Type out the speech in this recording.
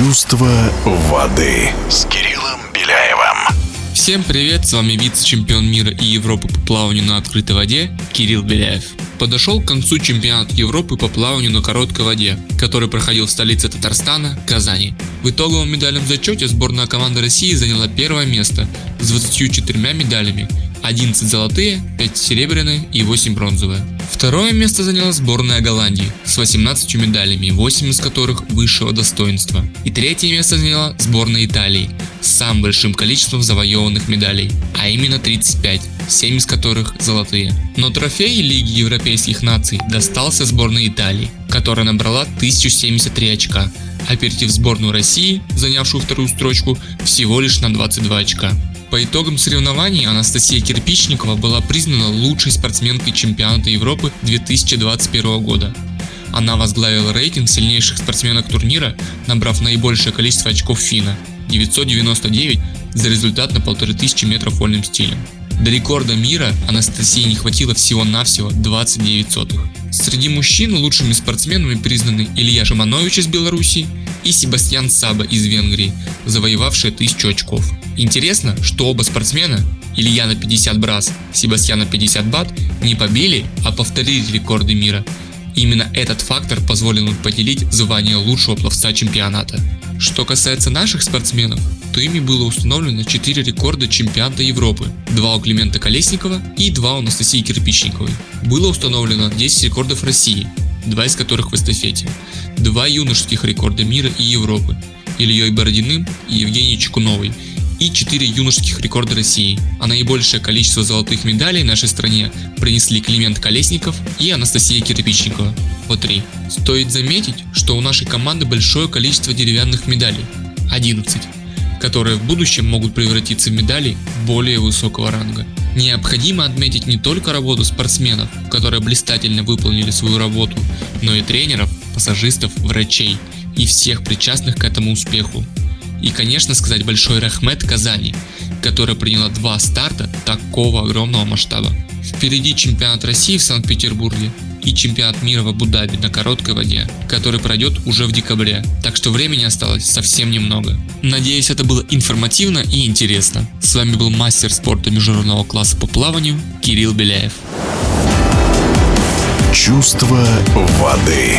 Чувство воды с Кириллом Беляевым. Всем привет, с вами вице-чемпион мира и Европы по плаванию на открытой воде Кирилл Беляев. Подошел к концу чемпионат Европы по плаванию на короткой воде, который проходил в столице Татарстана, Казани. В итоговом медальном зачете сборная команды России заняла первое место с 24 медалями, 11 золотые, 5 серебряные и 8 бронзовые. Второе место заняла сборная Голландии с 18 медалями, 8 из которых высшего достоинства. И третье место заняла сборная Италии с самым большим количеством завоеванных медалей, а именно 35, 7 из которых золотые. Но трофей Лиги Европейских наций достался сборной Италии, которая набрала 1073 очка, опередив сборную России, занявшую вторую строчку, всего лишь на 22 очка. По итогам соревнований Анастасия Кирпичникова была признана лучшей спортсменкой чемпионата Европы 2021 года. Она возглавила рейтинг сильнейших спортсменок турнира, набрав наибольшее количество очков Фина – 999 за результат на 1500 метров вольным стилем. До рекорда мира Анастасии не хватило всего-навсего 29 сотых. Среди мужчин лучшими спортсменами признаны Илья Шаманович из Беларуси и Себастьян Саба из Венгрии, завоевавшие 1000 очков. Интересно, что оба спортсмена, Илья на 50 брас, на 50 бат, не побили, а повторили рекорды мира. Именно этот фактор позволил им поделить звание лучшего пловца чемпионата. Что касается наших спортсменов, то ими было установлено 4 рекорда чемпионата Европы, 2 у Климента Колесникова и 2 у Анастасии Кирпичниковой. Было установлено 10 рекордов России, 2 из которых в эстафете, 2 юношеских рекорда мира и Европы, Ильей Бородиным и Евгенией Чекуновой – и 4 юношеских рекорда России. А наибольшее количество золотых медалей нашей стране принесли Климент Колесников и Анастасия Кирпичникова по 3. Стоит заметить, что у нашей команды большое количество деревянных медалей – 11 которые в будущем могут превратиться в медали более высокого ранга. Необходимо отметить не только работу спортсменов, которые блистательно выполнили свою работу, но и тренеров, пассажистов, врачей и всех причастных к этому успеху. И, конечно, сказать большой Рахмет Казани, которая приняла два старта такого огромного масштаба. Впереди чемпионат России в Санкт-Петербурге и чемпионат мира в Абу-Даби на короткой воде, который пройдет уже в декабре, так что времени осталось совсем немного. Надеюсь, это было информативно и интересно. С вами был мастер спорта международного класса по плаванию Кирилл Беляев. Чувство воды.